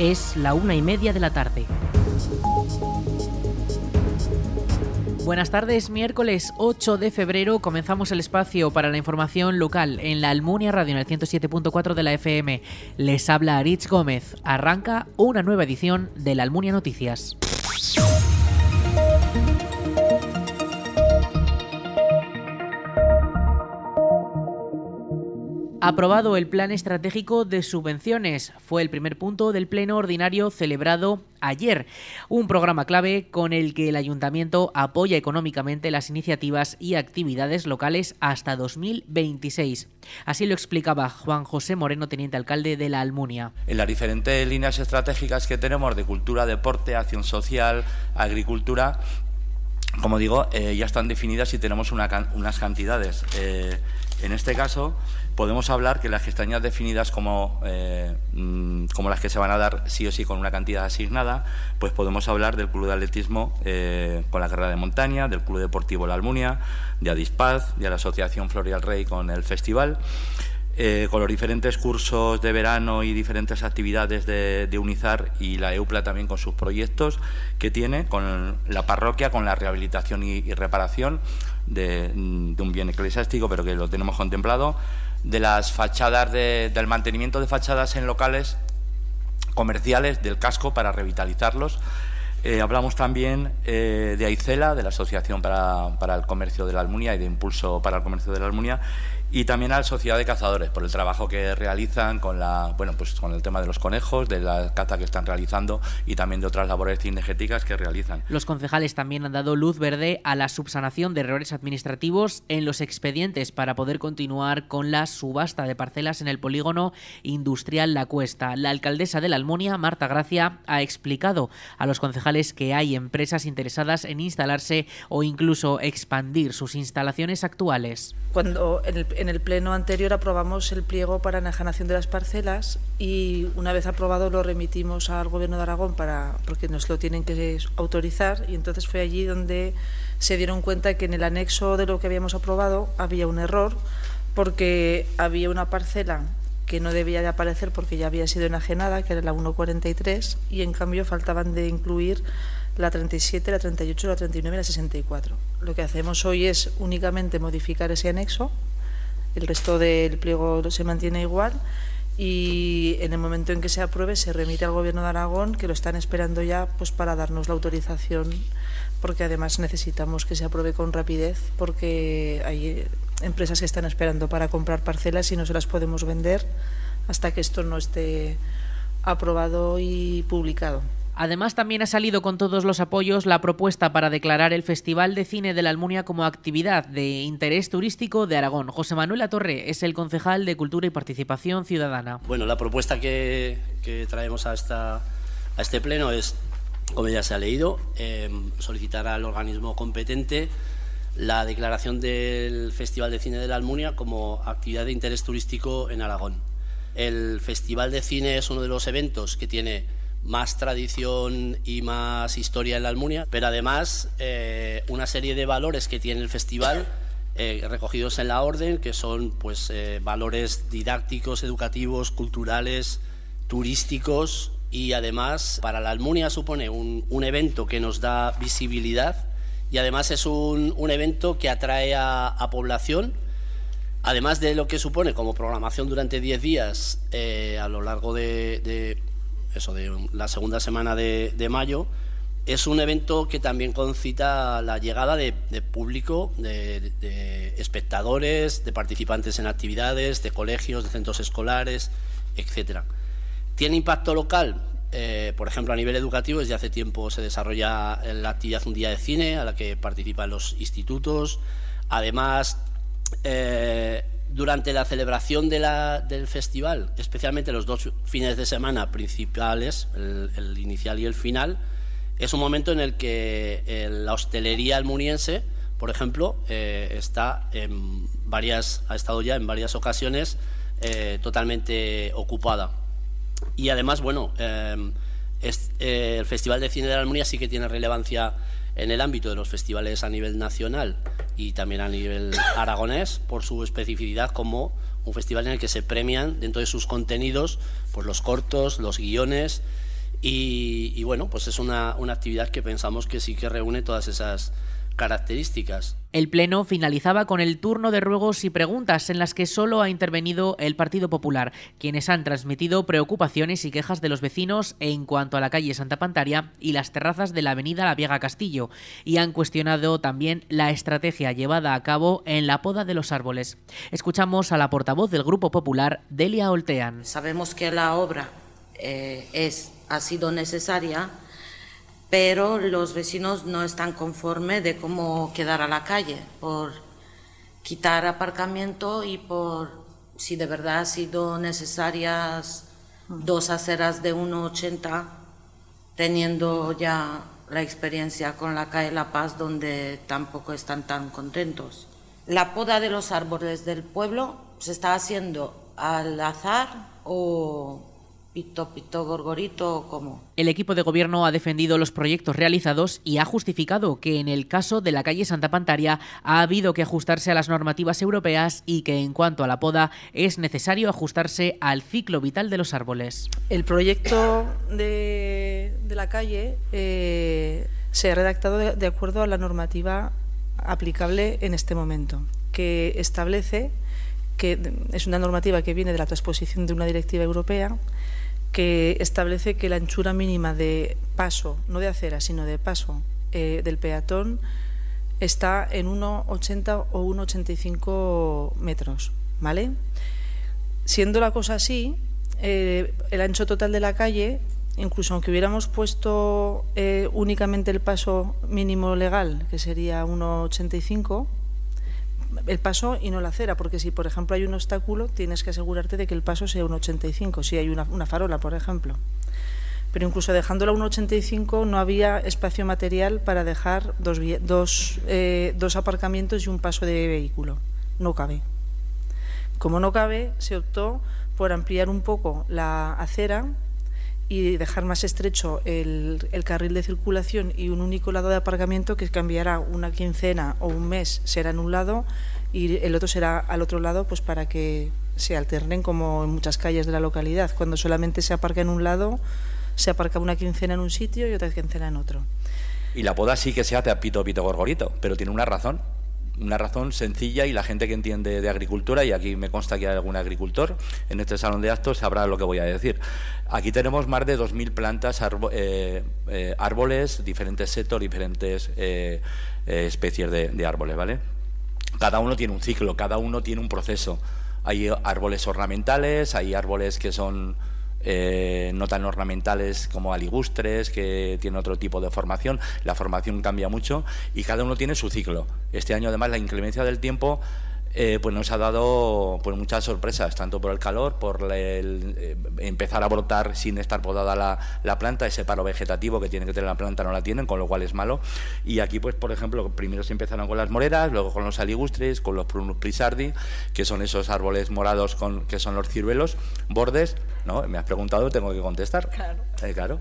Es la una y media de la tarde. Buenas tardes, miércoles 8 de febrero comenzamos el espacio para la información local en la Almunia Radio en el 107.4 de la FM. Les habla Aritz Gómez. Arranca una nueva edición de la Almunia Noticias. Aprobado el Plan Estratégico de Subvenciones. Fue el primer punto del Pleno Ordinario celebrado ayer. Un programa clave con el que el Ayuntamiento apoya económicamente las iniciativas y actividades locales hasta 2026. Así lo explicaba Juan José Moreno, teniente alcalde de la Almunia. En las diferentes líneas estratégicas que tenemos de cultura, deporte, acción social, agricultura, como digo, eh, ya están definidas y tenemos unas cantidades. Eh, en este caso, podemos hablar que las ya definidas como, eh, mm, como las que se van a dar sí o sí con una cantidad asignada, pues podemos hablar del Club de Atletismo eh, con la carrera de montaña, del Club Deportivo La Almunia, de Adispaz, de la Asociación Florial Rey con el festival. Eh, con los diferentes cursos de verano y diferentes actividades de, UNIZAR y la EUPLA también con sus proyectos que tiene, con la parroquia, con la rehabilitación y, reparación de, de, un bien eclesiástico, pero que lo tenemos contemplado, de las fachadas del mantenimiento de fachadas en locales comerciales del casco para revitalizarlos. Eh, hablamos también eh, de Aicela, de la Asociación para, para, el Comercio de la Almunia y de Impulso para el Comercio de la Almunia, y también a la Sociedad de Cazadores por el trabajo que realizan con la bueno pues con el tema de los conejos, de la caza que están realizando y también de otras labores cinegéticas que realizan. Los concejales también han dado luz verde a la subsanación de errores administrativos en los expedientes para poder continuar con la subasta de parcelas en el polígono industrial La Cuesta. La alcaldesa de la Almunia, Marta Gracia, ha explicado a los concejales que hay empresas interesadas en instalarse o incluso expandir sus instalaciones actuales. Cuando el en el pleno anterior aprobamos el pliego para enajenación de las parcelas y una vez aprobado lo remitimos al Gobierno de Aragón para porque nos lo tienen que autorizar y entonces fue allí donde se dieron cuenta que en el anexo de lo que habíamos aprobado había un error porque había una parcela que no debía de aparecer porque ya había sido enajenada, que era la 143, y en cambio faltaban de incluir la 37, la 38, la 39 y la 64. Lo que hacemos hoy es únicamente modificar ese anexo el resto del pliego se mantiene igual y en el momento en que se apruebe se remite al Gobierno de Aragón, que lo están esperando ya pues para darnos la autorización, porque además necesitamos que se apruebe con rapidez, porque hay empresas que están esperando para comprar parcelas y no se las podemos vender hasta que esto no esté aprobado y publicado. Además, también ha salido con todos los apoyos la propuesta para declarar el Festival de Cine de la Almunia como actividad de interés turístico de Aragón. José Manuel Atorre es el concejal de Cultura y Participación Ciudadana. Bueno, la propuesta que, traemos a este pleno es, como ya se ha leído, em, solicitar al organismo competente la declaración del Festival de Cine de la Almunia como actividad de interés turístico en Aragón. El Festival de Cine es uno de los eventos que tiene más tradición y más historia en la Almunia, pero además eh, una serie de valores que tiene el festival eh, recogidos en la orden, que son pues eh, valores didácticos, educativos, culturales, turísticos y además para la Almunia supone un, evento que nos da visibilidad y además es un, evento que atrae a, población. Además de lo que supone como programación durante 10 días a lo largo de eso de la segunda semana de, mayo, es un evento que también concita la llegada de, público, de, espectadores, de participantes en actividades, de colegios, de centros escolares, etcétera. ¿Tiene impacto local? Eh, por ejemplo, a nivel educativo, desde hace tiempo se desarrolla la actividad Un Día de Cine, a la que participan los institutos. Además, eh, durante la celebración del festival, especialmente los dos fines de semana principales, el, inicial y el final, es un momento en el que eh, la hostelería almuniense, por ejemplo, eh, está en varias, ha estado ya en varias ocasiones eh, totalmente ocupada. Y además, bueno, el Festival de Cine de la Almunia sí que tiene relevancia en el ámbito de los festivales a nivel nacional y también a nivel aragonés por su especificidad como un festival en el que se premian dentro de sus contenidos pues los cortos, los guiones Y, bueno, pues es una, una actividad que pensamos que sí que reúne todas esas características. El Pleno finalizaba con el turno de ruegos y preguntas en las que solo ha intervenido el Partido Popular, quienes han transmitido preocupaciones y quejas de los vecinos en cuanto a la calle Santa Pantaria y las terrazas de la avenida La Viega Castillo, y han cuestionado también la estrategia llevada a cabo en la poda de los árboles. Escuchamos a la portavoz del Grupo Popular, Delia Oltean. Sabemos que la obra eh, es, ha sido necesaria pero los vecinos no están conformes de cómo quedará la calle por quitar aparcamiento y por si de verdad ha sido necesarias dos aceras de 1,80 teniendo ya la experiencia con la calle La Paz donde tampoco están tan contentos. La poda de los árboles del pueblo se está haciendo al azar o Pito, pito, gorgorito, ¿cómo? El equipo de gobierno ha defendido los proyectos realizados y ha justificado que en el caso de la calle Santa Pantaria ha habido que ajustarse a las normativas europeas y que en cuanto a la poda es necesario ajustarse al ciclo vital de los árboles. El proyecto de, la calle eh, se ha redactado de acuerdo a la normativa aplicable en este momento, que establece que es una normativa que viene de la transposición de una directiva europea que establece que la anchura mínima de paso, no de acera, sino de paso eh, del peatón está en 1,80 o 1,85 metros, ¿vale? Siendo la cosa así, eh, el ancho total de la calle, incluso aunque hubiéramos puesto eh, únicamente el paso mínimo legal, que sería 1,85, el paso y no la acera, porque si por ejemplo hay un obstáculo, tienes que asegurarte de que el paso sea un 85, si hay una, farola, por ejemplo. Pero incluso dejándolo a un 85 no había espacio material para dejar dos, dos, eh, dos aparcamientos y un paso de vehículo. No cabe. Como no cabe, se optó por ampliar un poco la acera y dejar más estrecho el, el, carril de circulación y un único lado de aparcamiento que cambiará una quincena o un mes será en un lado y el otro será al otro lado pues para que se alternen como en muchas calles de la localidad. Cuando solamente se aparca en un lado, se aparca una quincena en un sitio y otra quincena en otro. Y la poda sí que se hace a pito, pito, gorgorito, pero tiene una razón una razón sencilla y la gente que entiende de agricultura, y aquí me consta que hay algún agricultor en este salón de actos, sabrá lo que voy a decir. Aquí tenemos más de 2.000 plantas, eh, eh, árboles, diferentes setos, diferentes eh, especies de, de árboles, ¿vale? Cada uno tiene un ciclo, cada uno tiene un proceso. Hay árboles ornamentales, hay árboles que son eh, no tan ornamentales como aligustres, que tienen otro tipo de formación. La formación cambia mucho y cada uno tiene su ciclo. Este año, además, la inclemencia del tiempo eh, pues nos ha dado pues muchas sorpresas, tanto por el calor, por el, eh, empezar a brotar sin estar podada la, planta, ese paro vegetativo que tiene que tener la planta no la tienen, con lo cual es malo. Y aquí, pues por ejemplo, primero se empezaron con las moreras, luego con los aligustres, con los prunus prisardi, que son esos árboles morados con, que son los ciruelos, bordes, ¿no? Me has preguntado, tengo que contestar. Claro. Eh, claro.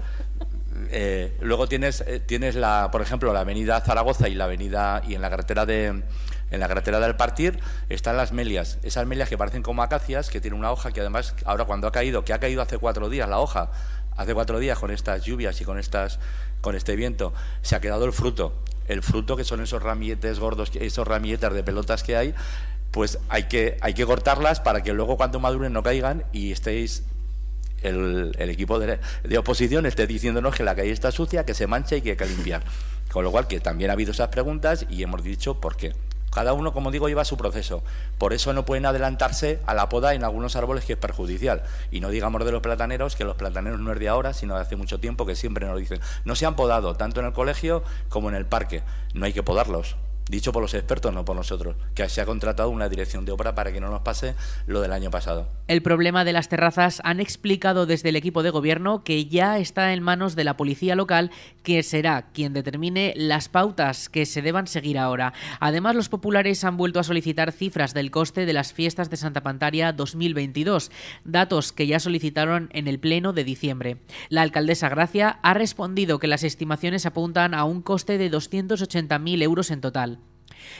luego tienes, tienes la, por ejemplo, la avenida Zaragoza y la avenida y en la carretera de en la carretera del Partir están las melias, esas melias que parecen como acacias, que tienen una hoja que además, ahora cuando ha caído, que ha caído hace cuatro días la hoja, hace cuatro días con estas lluvias y con, estas, con este viento, se ha quedado el fruto. El fruto, que son esos ramilletes gordos, esos ramilletes de pelotas que hay, pues hay que, cortarlas para que luego cuando maduren no caigan y estéis el, equipo de, de, oposición esté diciéndonos que la calle está sucia, que se mancha y que hay que limpiar. Con lo cual que también ha habido esas preguntas y hemos dicho por qué. Cada uno, como digo, lleva su proceso. Por eso no pueden adelantarse a la poda en algunos árboles que es perjudicial. Y no digamos de los plataneros, que los plataneros no es de ahora, sino de hace mucho tiempo, que siempre nos dicen, no se han podado, tanto en el colegio como en el parque. No hay que podarlos dicho por los expertos, no por nosotros, que se ha contratado una dirección de obra para que no nos pase lo del año pasado. El problema de las terrazas han explicado desde el equipo de gobierno que ya está en manos de la policía local, que será quien determine las pautas que se deban seguir ahora. Además, los populares han vuelto a solicitar cifras del coste de las fiestas de Santa Pantaria 2022, datos que ya solicitaron en el Pleno de diciembre. La alcaldesa Gracia ha respondido que las estimaciones apuntan a un coste de 280.000 euros en total.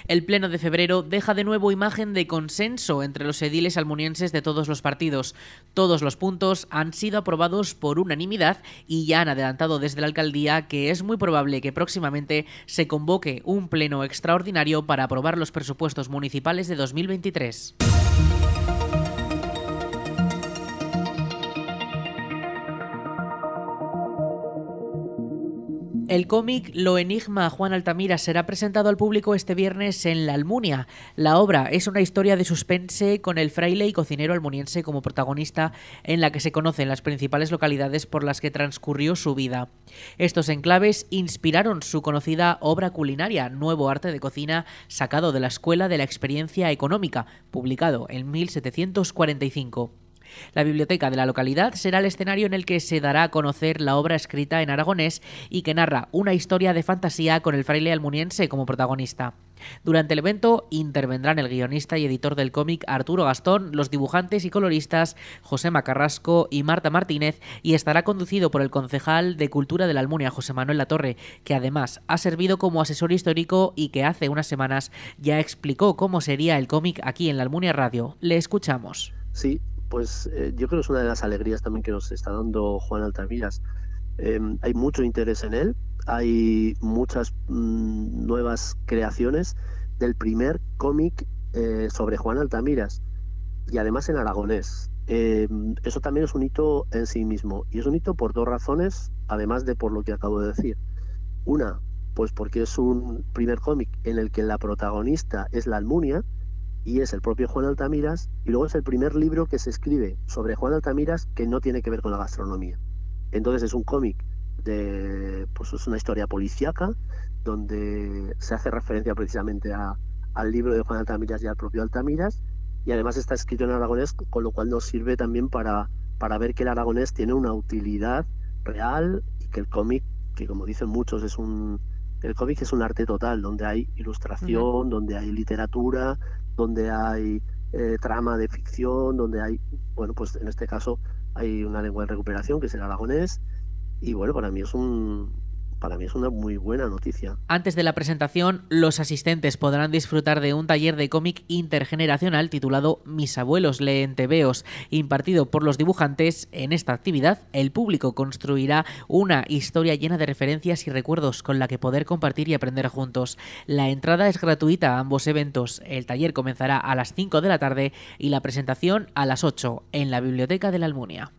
El pleno de febrero deja de nuevo imagen de consenso entre los ediles almunienses de todos los partidos. Todos los puntos han sido aprobados por unanimidad y ya han adelantado desde la alcaldía que es muy probable que próximamente se convoque un pleno extraordinario para aprobar los presupuestos municipales de 2023. El cómic Lo Enigma Juan Altamira será presentado al público este viernes en La Almunia. La obra es una historia de suspense con el fraile y cocinero almuniense como protagonista en la que se conocen las principales localidades por las que transcurrió su vida. Estos enclaves inspiraron su conocida obra culinaria, Nuevo Arte de Cocina, sacado de la Escuela de la Experiencia Económica, publicado en 1745. La biblioteca de la localidad será el escenario en el que se dará a conocer la obra escrita en aragonés y que narra una historia de fantasía con el fraile almuniense como protagonista. Durante el evento intervendrán el guionista y editor del cómic Arturo Gastón, los dibujantes y coloristas José Macarrasco y Marta Martínez y estará conducido por el concejal de Cultura de la Almunia, José Manuel Latorre, que además ha servido como asesor histórico y que hace unas semanas ya explicó cómo sería el cómic aquí en la Almunia Radio. Le escuchamos. Sí, pues eh, yo creo que es una de las alegrías también que nos está dando Juan Altaviras. Em, hay mucho interés en él, hay muchas mm, nuevas creaciones del primer cómic eh, sobre Juan Altamiras y además en aragonés. Em, eso también es un hito en sí mismo y es un hito por dos razones, además de por lo que acabo de decir. Una, pues porque es un primer cómic en el que la protagonista es la Almunia, y es el propio Juan Altamiras, y luego es el primer libro que se escribe sobre Juan Altamiras que no tiene que ver con la gastronomía. Entonces es un cómic de, pues es una historia policíaca, donde se hace referencia precisamente a, al libro de Juan Altamiras y al propio Altamiras, y además está escrito en aragonés, con lo cual nos sirve también para, para ver que el aragonés tiene una utilidad real y que el cómic, que como dicen muchos, es un, el cómic es un arte total, donde hay ilustración, donde hay literatura, donde hay eh, trama de ficción, donde hay, bueno, pues en este caso hay una lengua de recuperación que es el aragonés. Y bueno, para mí es un, para mí es una muy buena noticia. Antes de la presentación, los asistentes podrán disfrutar de un taller de cómic intergeneracional titulado Mis abuelos leen tebeos, impartido por los dibujantes. En esta actividad, el público construirá una historia llena de referencias y recuerdos con la que poder compartir y aprender juntos. La entrada es gratuita a ambos eventos. El taller comenzará a las 5 de la tarde y la presentación a las 8 en la Biblioteca de la Almunia.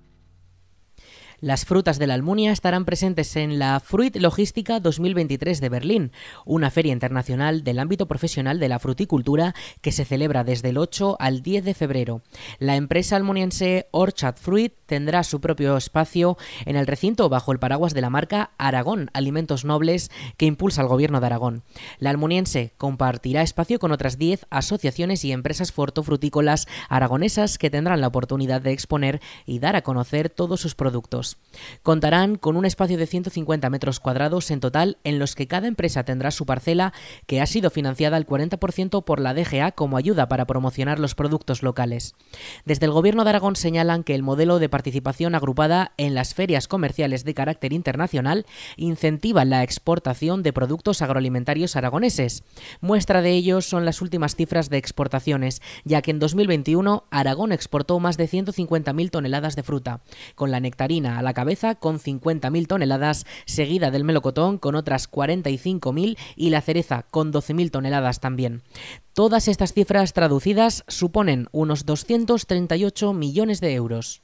Las frutas de la Almunia estarán presentes en la Fruit Logística 2023 de Berlín, una feria internacional del ámbito profesional de la fruticultura que se celebra desde el 8 al 10 de febrero. La empresa almuniense Orchard Fruit tendrá su propio espacio en el recinto bajo el paraguas de la marca Aragón Alimentos Nobles que impulsa el gobierno de Aragón. La almuniense compartirá espacio con otras 10 asociaciones y empresas fortofrutícolas aragonesas que tendrán la oportunidad de exponer y dar a conocer todos sus productos. Contarán con un espacio de 150 metros cuadrados en total en los que cada empresa tendrá su parcela que ha sido financiada al 40% por la DGA como ayuda para promocionar los productos locales. Desde el Gobierno de Aragón señalan que el modelo de participación agrupada en las ferias comerciales de carácter internacional incentiva la exportación de productos agroalimentarios aragoneses. Muestra de ello son las últimas cifras de exportaciones, ya que en 2021 Aragón exportó más de 150.000 toneladas de fruta, con la nectarina a la cabeza con 50.000 toneladas, seguida del melocotón con otras 45.000 y la cereza con 12.000 toneladas también. Todas estas cifras traducidas suponen unos 238 millones de euros.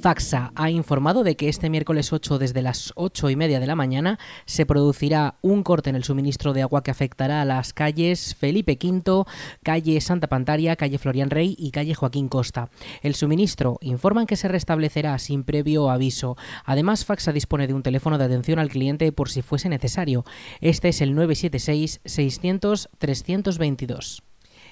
Faxa ha informado de que este miércoles 8 desde las 8 y media de la mañana se producirá un corte en el suministro de agua que afectará a las calles Felipe V, calle Santa Pantaria, calle Florian Rey y calle Joaquín Costa. El suministro informan que se restablecerá sin previo aviso. Además, Faxa dispone de un teléfono de atención al cliente por si fuese necesario. Este es el 976 600 322.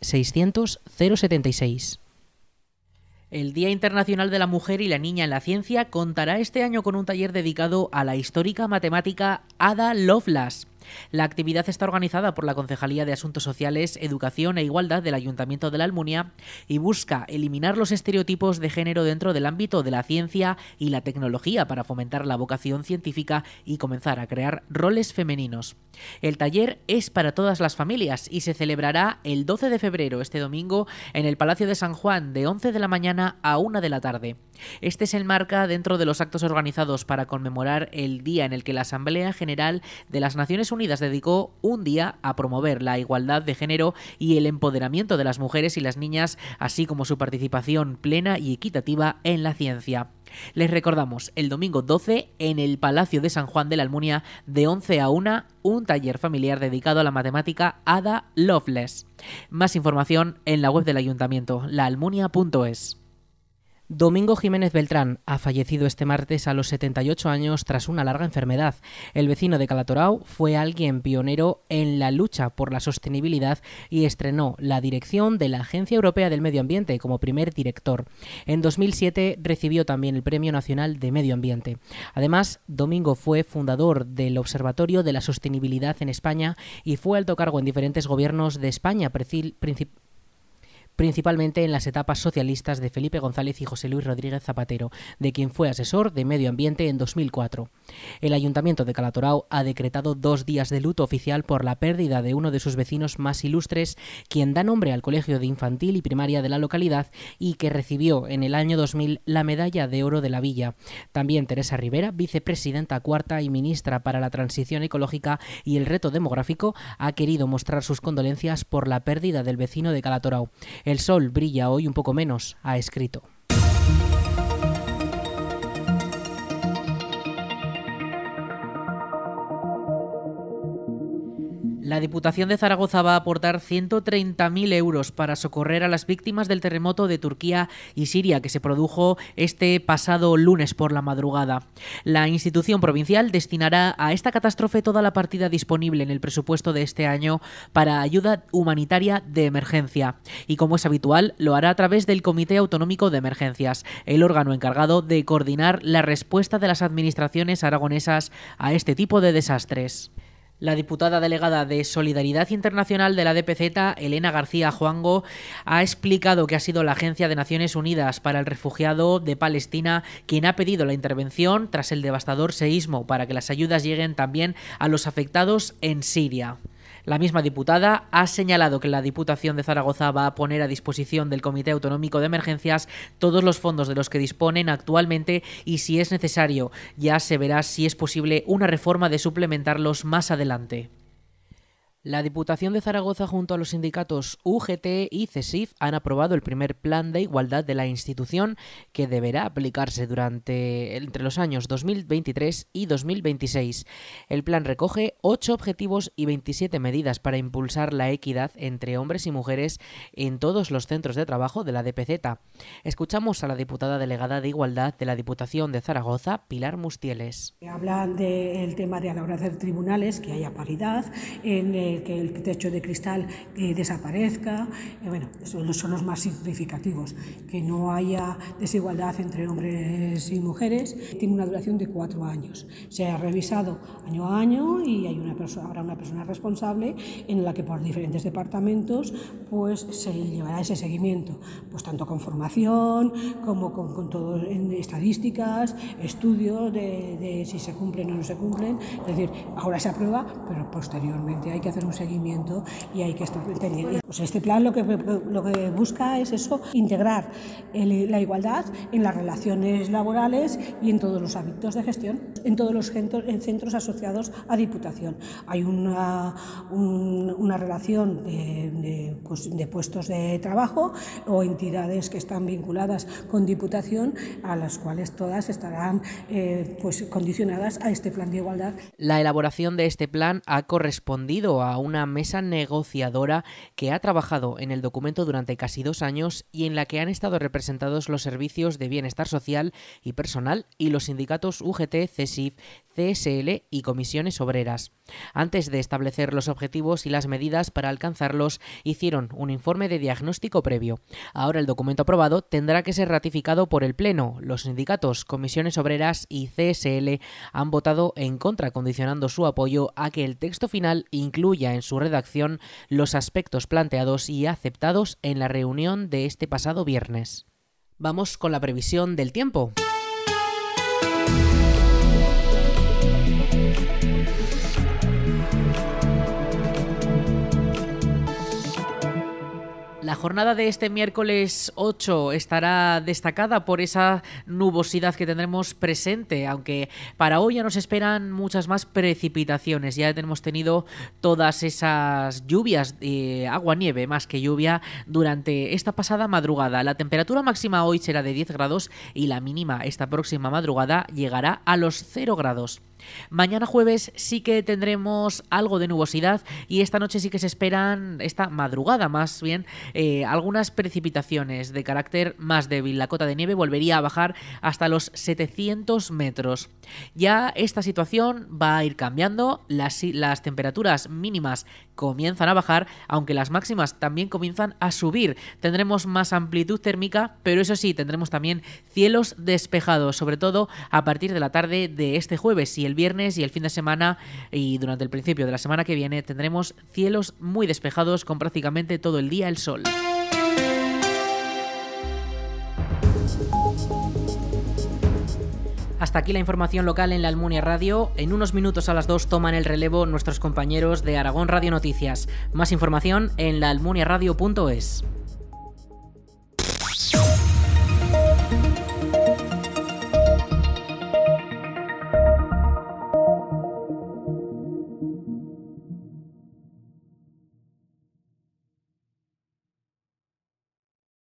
600 076. El Día Internacional de la Mujer y la Niña en la Ciencia contará este año con un taller dedicado a la histórica matemática Ada Lovelace. La actividad está organizada por la Concejalía de Asuntos Sociales, Educación e Igualdad del Ayuntamiento de la Almunia y busca eliminar los estereotipos de género dentro del ámbito de la ciencia y la tecnología para fomentar la vocación científica y comenzar a crear roles femeninos. El taller es para todas las familias y se celebrará el 12 de febrero, este domingo, en el Palacio de San Juan, de 11 de la mañana a 1 de la tarde. Este se enmarca dentro de los actos organizados para conmemorar el día en el que la Asamblea General de las Naciones Unidas dedicó un día a promover la igualdad de género y el empoderamiento de las mujeres y las niñas, así como su participación plena y equitativa en la ciencia. Les recordamos, el domingo 12 en el Palacio de San Juan de la Almunia, de 11 a 1, un taller familiar dedicado a la matemática Ada Loveless. Más información en la web del ayuntamiento, laalmunia.es. Domingo Jiménez Beltrán ha fallecido este martes a los 78 años tras una larga enfermedad. El vecino de Calatorao fue alguien pionero en la lucha por la sostenibilidad y estrenó la dirección de la Agencia Europea del Medio Ambiente como primer director. En 2007 recibió también el Premio Nacional de Medio Ambiente. Además, Domingo fue fundador del Observatorio de la Sostenibilidad en España y fue alto cargo en diferentes gobiernos de España, en las etapas socialistas de Felipe González y José Luis Rodríguez Zapatero, de quien fue asesor de Medio Ambiente en 2004. El Ayuntamiento de Calatorao ha decretado dos días de luto oficial por la pérdida de uno de sus vecinos más ilustres, quien da nombre al Colegio de Infantil y Primaria de la localidad y que recibió en el año 2000 la Medalla de Oro de la Villa. También Teresa Rivera, vicepresidenta cuarta y ministra para la Transición Ecológica y el Reto Demográfico, ha querido mostrar sus condolencias por la pérdida del vecino de Calatorao. El sol brilla hoy un poco menos, ha escrito. La Diputación de Zaragoza va a aportar 130.000 euros para socorrer a las víctimas del terremoto de Turquía y Siria que se produjo este pasado lunes por la madrugada. La institución provincial destinará a esta catástrofe toda la partida disponible en el presupuesto de este año para ayuda humanitaria de emergencia. Y como es habitual, lo hará a través del Comité Autonómico de Emergencias, el órgano encargado de coordinar la respuesta de las administraciones aragonesas a este tipo de desastres. La diputada delegada de Solidaridad Internacional de la DPZ, Elena García Juango, ha explicado que ha sido la Agencia de Naciones Unidas para el Refugiado de Palestina quien ha pedido la intervención tras el devastador seísmo para que las ayudas lleguen también a los afectados en Siria. La misma diputada ha señalado que la Diputación de Zaragoza va a poner a disposición del Comité Autonómico de Emergencias todos los fondos de los que disponen actualmente y si es necesario ya se verá si es posible una reforma de suplementarlos más adelante. La Diputación de Zaragoza junto a los sindicatos UGT y CESIF han aprobado el primer plan de igualdad de la institución que deberá aplicarse durante entre los años 2023 y 2026. El plan recoge ocho objetivos y 27 medidas para impulsar la equidad entre hombres y mujeres en todos los centros de trabajo de la DPZ. Escuchamos a la diputada delegada de Igualdad de la Diputación de Zaragoza, Pilar Mustieles. Hablan del tema de a la hora de hacer tribunales, que haya paridad en que el techo de cristal eh, desaparezca. Eh, bueno, esos son los más significativos. Que no haya desigualdad entre hombres y mujeres. Tiene una duración de cuatro años. Se ha revisado año a año y hay una persona, habrá una persona responsable en la que por diferentes departamentos pues, se llevará ese seguimiento, pues tanto con formación como con, con todo en estadísticas, estudios de, de si se cumplen o no se cumplen. Es decir, ahora se aprueba, pero posteriormente hay que hacer un seguimiento y hay que estar teniendo. Pues este plan lo que, lo que busca es eso, integrar la igualdad en las relaciones laborales y en todos los hábitos de gestión, en todos los centros, en centros asociados a Diputación. Hay una, una relación de, pues, de puestos de trabajo o entidades que están vinculadas con Diputación a las cuales todas estarán eh, pues, condicionadas a este plan de igualdad. La elaboración de este plan ha correspondido a una mesa negociadora que ha trabajado en el documento durante casi dos años y en la que han estado representados los servicios de bienestar social y personal y los sindicatos UGT, CESIF, CSL y comisiones obreras. Antes de establecer los objetivos y las medidas para alcanzarlos, hicieron un informe de diagnóstico previo. Ahora el documento aprobado tendrá que ser ratificado por el Pleno. Los sindicatos, comisiones obreras y CSL han votado en contra, condicionando su apoyo a que el texto final incluya en su redacción los aspectos planteados y aceptados en la reunión de este pasado viernes. Vamos con la previsión del tiempo. La jornada de este miércoles 8 estará destacada por esa nubosidad que tendremos presente, aunque para hoy ya nos esperan muchas más precipitaciones. Ya hemos tenido todas esas lluvias, eh, agua-nieve más que lluvia, durante esta pasada madrugada. La temperatura máxima hoy será de 10 grados y la mínima esta próxima madrugada llegará a los 0 grados. Mañana jueves sí que tendremos algo de nubosidad y esta noche sí que se esperan, esta madrugada más bien, eh, algunas precipitaciones de carácter más débil. La cota de nieve volvería a bajar hasta los 700 metros. Ya esta situación va a ir cambiando, las, las temperaturas mínimas comienzan a bajar, aunque las máximas también comienzan a subir. Tendremos más amplitud térmica, pero eso sí, tendremos también cielos despejados, sobre todo a partir de la tarde de este jueves y el viernes y el fin de semana y durante el principio de la semana que viene tendremos cielos muy despejados con prácticamente todo el día el sol. Hasta aquí la información local en la Almunia Radio. En unos minutos a las 2 toman el relevo nuestros compañeros de Aragón Radio Noticias. Más información en laalmuniaradio.es.